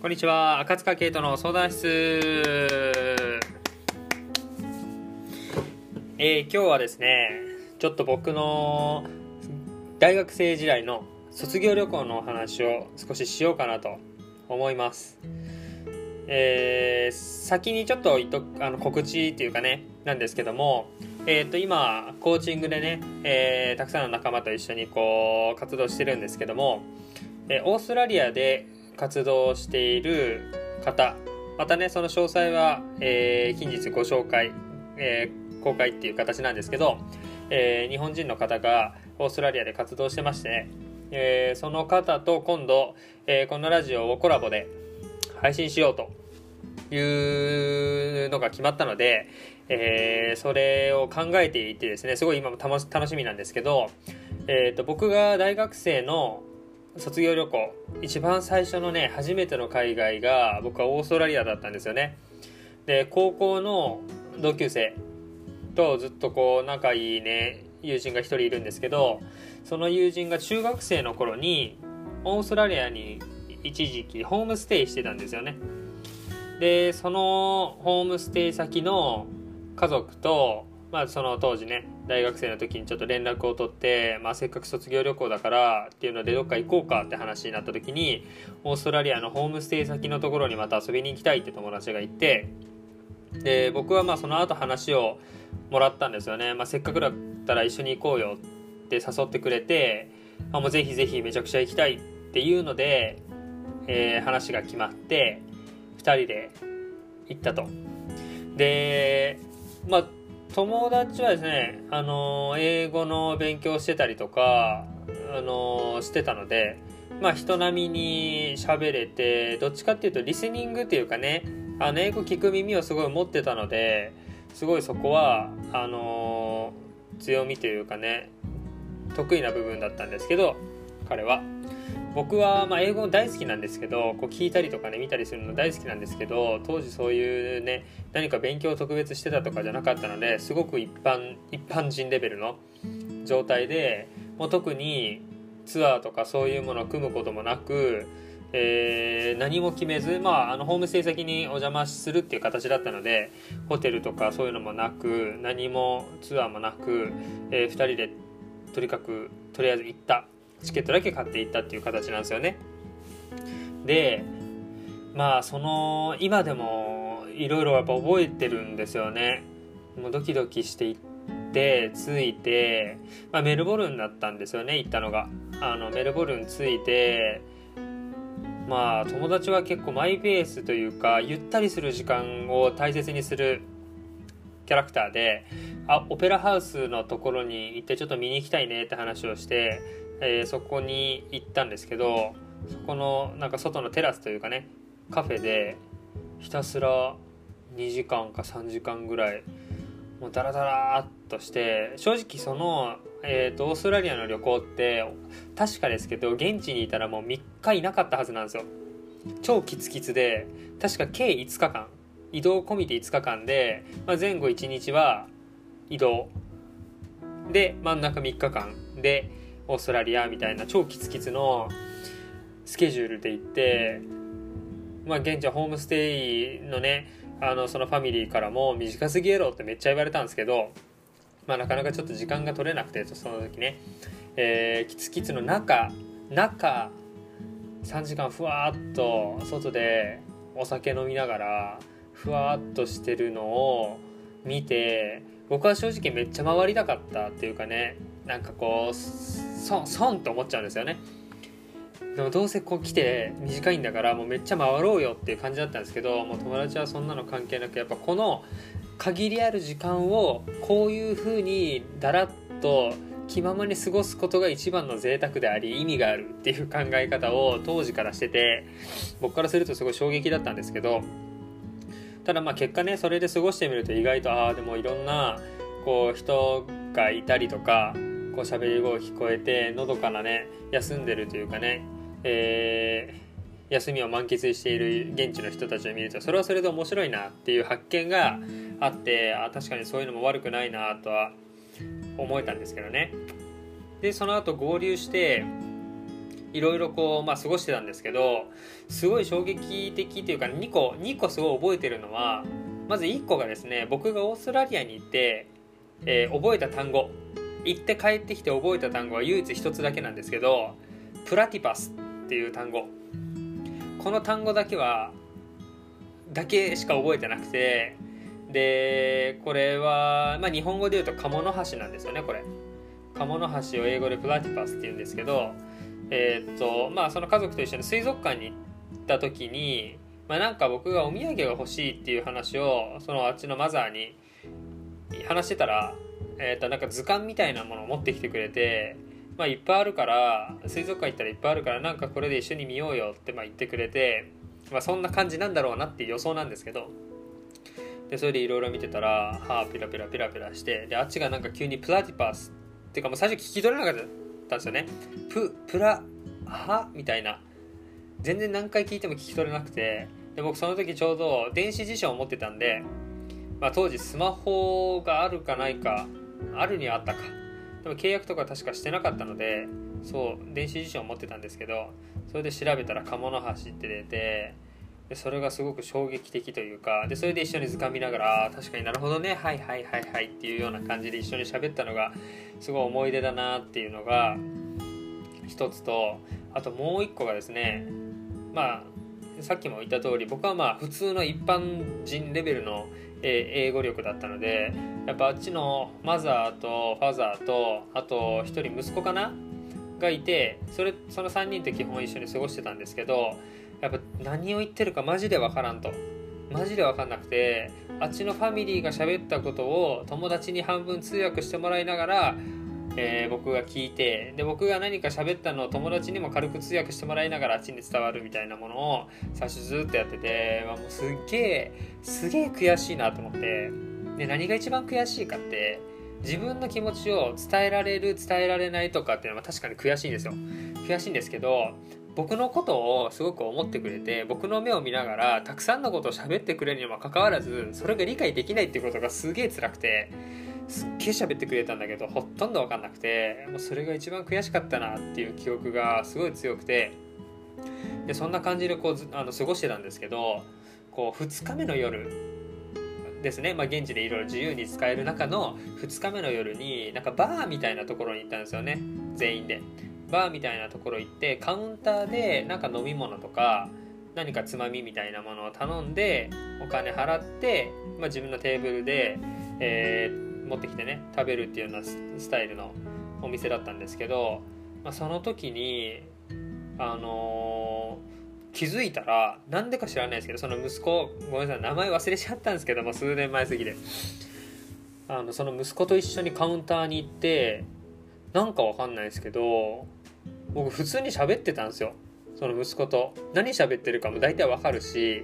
こんにちは。赤塚圭人の相談室。えー、今日はですねちょっと僕の大学生時代の卒業旅行のお話を少ししようかなと思います。えー、先にちょっとあの告知っていうかねなんですけどもえー、と今コーチングでね、えー、たくさんの仲間と一緒にこう活動してるんですけども、えー、オーストラリアで活動している方。またねその詳細は、えー、近日ご紹介、えー、公開っていう形なんですけど、えー、日本人の方がオーストラリアで活動してましてね、えー、その方と今度、えー、このラジオをコラボで配信しようというのが決まったので、えー、それを考えていてですねすごい今も楽しみなんですけど、えーと僕が大学生の卒業旅行一番最初のね初めての海外が僕はオーストラリアだったんですよね。で高校の同級生とずっとこう仲いいね友人が1人いるんですけどその友人が中学生の頃にオーストラリアに一時期ホームステイしてたんですよね。でそのホームステイ先の家族とまあその当時ね大学生の時にちょっと連絡を取って、まあ、せっかく卒業旅行だからっていうのでどっか行こうかって話になった時にオーストラリアのホームステイ先のところにまた遊びに行きたいって友達がいてで僕はまあその後話をもらったんですよね、まあ、せっかくだったら一緒に行こうよって誘ってくれて、あ、もうぜひぜひめちゃくちゃ行きたいっていうので、えー、話が決まって2人で行ったと。でまあ友達はですね、あの英語の勉強してたりとか、あのしてたので、まあ人並みに喋れて、どっちかっていうとリスニングっていうかね、あの英語聞く耳をすごい持ってたので、すごいそこは、あの強みというかね、得意な部分だったんですけど、彼は。僕はま英語大好きなんですけどこう聞いたりとかね見たりするの大好きなんですけど当時そういうね何か勉強を特別してたとかじゃなかったのですごく一般一般人レベルの状態でもう特にツアーとかそういうものを組むこともなく、えー、何も決めず、まあ、あのホームステイ先にお邪魔するっていう形だったのでホテルとかそういうのもなく何もツアーもなく、えー、2人でとにかくとりあえず行った。チケットだけ買っていったっていう形なんですよね。でまあその今でもいろいろやっぱ覚えてるんですよね。もうドキドキしていって着いて、まあ、メルボルンだったんですよね行ったのが。あのメルボルン着いてまあ友達は結構マイペースというかゆったりする時間を大切にするキャラクターであオペラハウスのところに行ってちょっと見に行きたいねって話をしてえー、そこに行ったんですけどそこのなんか外のテラスというかねカフェでひたすら2時間か3時間ぐらいもうダラダラっとして正直その、えーと、オーストラリアの旅行って確かですけど現地にいたらもう3日いなかったはずなんですよ。超キツキツで確か計5日間移動込みで5日間で、まあ、前後1日は移動。で真ん中3日間でオーストラリアみたいな超キツキツのスケジュールで行ってまあ現地はホームステイのねあのそのファミリーからも短すぎやろってめっちゃ言われたんですけどまあなかなかちょっと時間が取れなくてその時ね、えー、キツキツの中中3時間ふわっと外でお酒飲みながらふわっとしてるのを見て僕は正直めっちゃ回りたかったっていうかねなんかこう損損って思っちゃうんですよね。でもどうせこう来て短いんだからもうめっちゃ回ろうよっていう感じだったんですけどもう友達はそんなの関係なくやっぱこの限りある時間をこういう風にだらっと気ままに過ごすことが一番の贅沢であり意味があるっていう考え方を当時からしてて僕からするとすごい衝撃だったんですけどただまあ結果ねそれで過ごしてみると意外とああでもいろんなこう人がいたりとかこう喋り声聞こえてのどかなね休んでるというかね、えー、休みを満喫している現地の人たちを見るとそれはそれで面白いなっていう発見があってあ確かにそういうのも悪くないなとは思えたんですけどね。でその後合流していろいろこう、まあ、過ごしてたんですけどすごい衝撃的というか2個2個すごい覚えてるのはまず1個がですね僕がオーストラリアに行って、えー、覚えた単語。行って帰ってきて覚えた単語は唯一1つだけなんですけどプラティパスっていう単語。この単語だけはだけしか覚えてなくてでこれは、まあ、日本語で言うと鴨の橋なんですよねこれ。鴨の橋を英語でプラティパスって言うんですけどえー、っとまあその家族と一緒に水族館に行った時にまあ、なんか僕がお土産が欲しいっていう話をそのあっちのマザーに話してたら、えー、となんか図鑑みたいなものを持ってきてくれて、まあ、いっぱいあるから水族館行ったらいっぱいあるからなんかこれで一緒に見ようよってまあ言ってくれて、まあ、そんな感じなんだろうなっていう予想なんですけどでそれでいろいろ見てたら歯ピラピラピラピラしてであっちがなんか急にプラティパスっていうかもう最初聞き取れなかったんですよね。ププラハみたいな。全然何回聞いても聞き取れなくてで僕その時ちょうど電子辞書を持ってたんで、まあ、当時スマホがあるかないかあるにはあったか。でも契約とか確かしてなかったのでそう電子辞書を持ってたんですけどそれで調べたら鴨の橋って出てでそれがすごく衝撃的というかでそれで一緒に図鑑見ながら確かになるほどねはいはいはいはいっていうような感じで一緒に喋ったのがすごい思い出だなっていうのが一つとあともう一個がですねまあさっきも言った通り僕はまあ普通の一般人レベルの、英語力だったのでやっぱあっちのマザーとファザーとあと1人息子かな？がいてそれその3人って基本一緒に過ごしてたんですけどやっぱ何を言ってるかマジで分からんと。マジで分かんなくてあっちのファミリーが喋ったことを友達に半分通訳してもらいながらえー、僕が聞いてで僕が何か喋ったのを友達にも軽く通訳してもらいながらあっちに伝わるみたいなものを最初ずっとやってて、まあ、もうすっげえすげえ悔しいなと思ってで何が一番悔しいかって自分の気持ちを伝えられる伝えられないとかっていうのは確かに悔しいんですよ。悔しいんですけど僕のことをすごく思ってくれて僕の目を見ながらたくさんのことを喋ってくれるにもかかわらずそれが理解できないっていうことがすげえ辛くてすっげえ喋ってくれたんだけどほとんど分かんなくてもうそれが一番悔しかったなっていう記憶がすごい強くて。でそんな感じでこうあの過ごしてたんですけどこう2日目の夜ですね、まあ、現地でいろいろ自由に使える中の2日目の夜になんかバーみたいなところに行ったんですよね。全員で。バーみたいなところ行ってカウンターでなんか飲み物とか何かつまみみたいなものを頼んでお金払って、まあ、自分のテーブルで、えー、持ってきてね食べるっていうようなスタイルのお店だったんですけど、まあ、その時にあのー、気づいたらなんでか知らないですけどその息子ごめんなさい名前忘れちゃったんですけども数年前すぎであのその息子と一緒にカウンターに行ってなんかわかんないですけど僕普通に喋ってたんですよ。その息子と。何喋ってるかも大体わかるし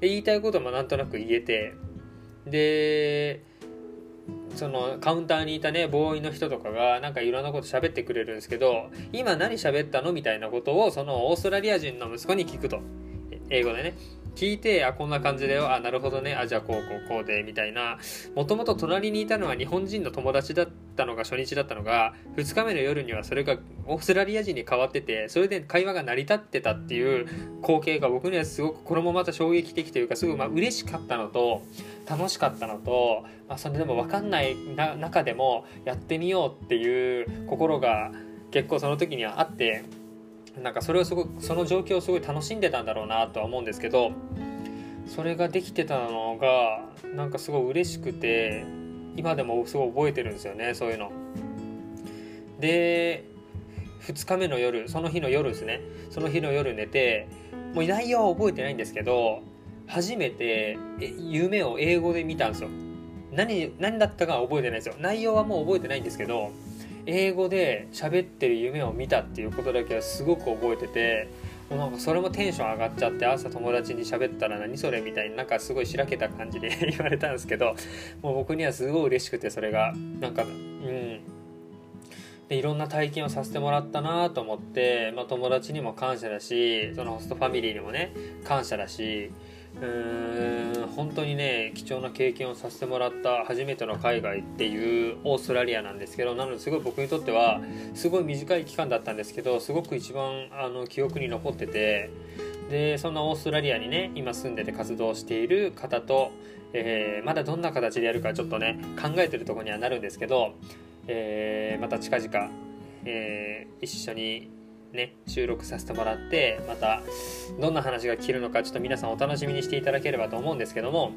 言いたいこともなんとなく言えて。でそのカウンターにいたねボーイの人とかがなんかいろんなこと喋ってくれるんですけど今何喋ったの？みたいなことをそのオーストラリア人の息子に聞くと。英語でね。聞いてあこんな感じだよ。あなるほどね。あじゃあこうこうこうでみたいな。もともと隣にいたのは日本人の友達だったのが初日だったのが2日目の夜にはそれがオーストラリア人に変わっててそれで会話が成り立ってたっていう光景が僕にはすごくこれもまた衝撃的というかすごいまあ嬉しかったのと楽しかったのと、まあ、それでも分かんない中でもやってみようっていう心が結構その時にはあってなんかそれをすごくその状況をすごい楽しんでたんだろうなとは思うんですけどそれができてたのがなんかすごい嬉しくて今でもすごい覚えてるんですよねそういうの。で2日目の夜その日の夜ですね。その日の夜寝てもう内容は覚えてないんですけど初めて夢を英語で見たんですよ。何何だったかは覚えてないですよ。内容はもう覚えてないんですけど英語で喋ってる夢を見たっていうことだけはすごく覚えててもうなんかそれもテンション上がっちゃって朝友達に喋ったら何それみたいになんかすごいしらけた感じで 言われたんですけどもう僕にはすごい嬉しくてそれが。なんかうん。でいろんな体験をさせてもらったなと思って、まあ、友達にも感謝だしそのホストファミリーにもね感謝だしうん本当にね貴重な経験をさせてもらった初めての海外っていうオーストラリアなんですけどなのですごい僕にとってはすごい短い期間だったんですけどすごく一番あの記憶に残っててでそんなオーストラリアにね今住んでて活動している方と、えー、まだどんな形でやるかちょっとね考えてるとこにはなるんですけど、えー、また近々、えー、一緒にね、収録させてもらってまたどんな話が聞けるのかちょっと皆さんお楽しみにしていただければと思うんですけども、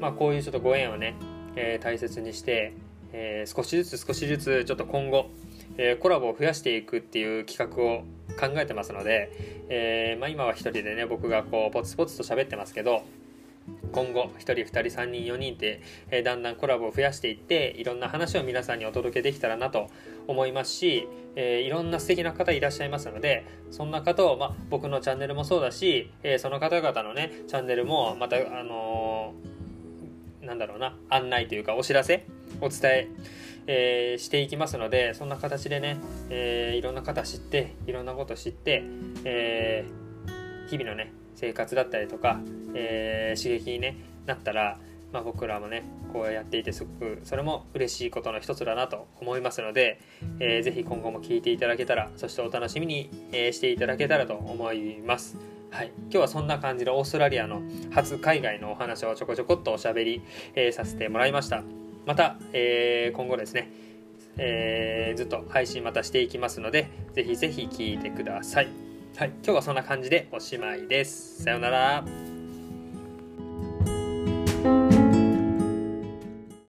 まあ、こういうちょっとご縁をね、えー、大切にして、えー、少しずつ少しずつちょっと今後、えー、コラボを増やしていくっていう企画を考えてますので、えまあ、今は一人でね僕がこうポツポツと喋ってますけど今後1人2人3人4人って、え、だんだんコラボを増やしていっていろんな話を皆さんにお届けできたらなと思いますし、えー、いろんな素敵な方いらっしゃいますのでそんな方を、まあ、僕のチャンネルもそうだし、えー、その方々のねチャンネルもまたあのなんだろうな案内というかお知らせお伝ええー、していきますのでそんな形でね、えー、いろんな方知っていろんなこと知って、えー、日々のね生活だったりとか、えー、刺激に、ね、なったら、まあ、僕らもねこうやっていてすごくそれも嬉しいことの一つだなと思いますので、えー、ぜひ今後も聞いていただけたらそしてお楽しみに、えー、していただけたらと思います。はい、今日はそんな感じでオーストラリアの初海外のお話をちょこちょこっとおしゃべり、えー、させてもらいました。また、えー、今後ですね、えー、ずっと配信またしていきますのでぜひぜひ聞いてください。はい、今日はそんな感じでおしまいです。さようなら。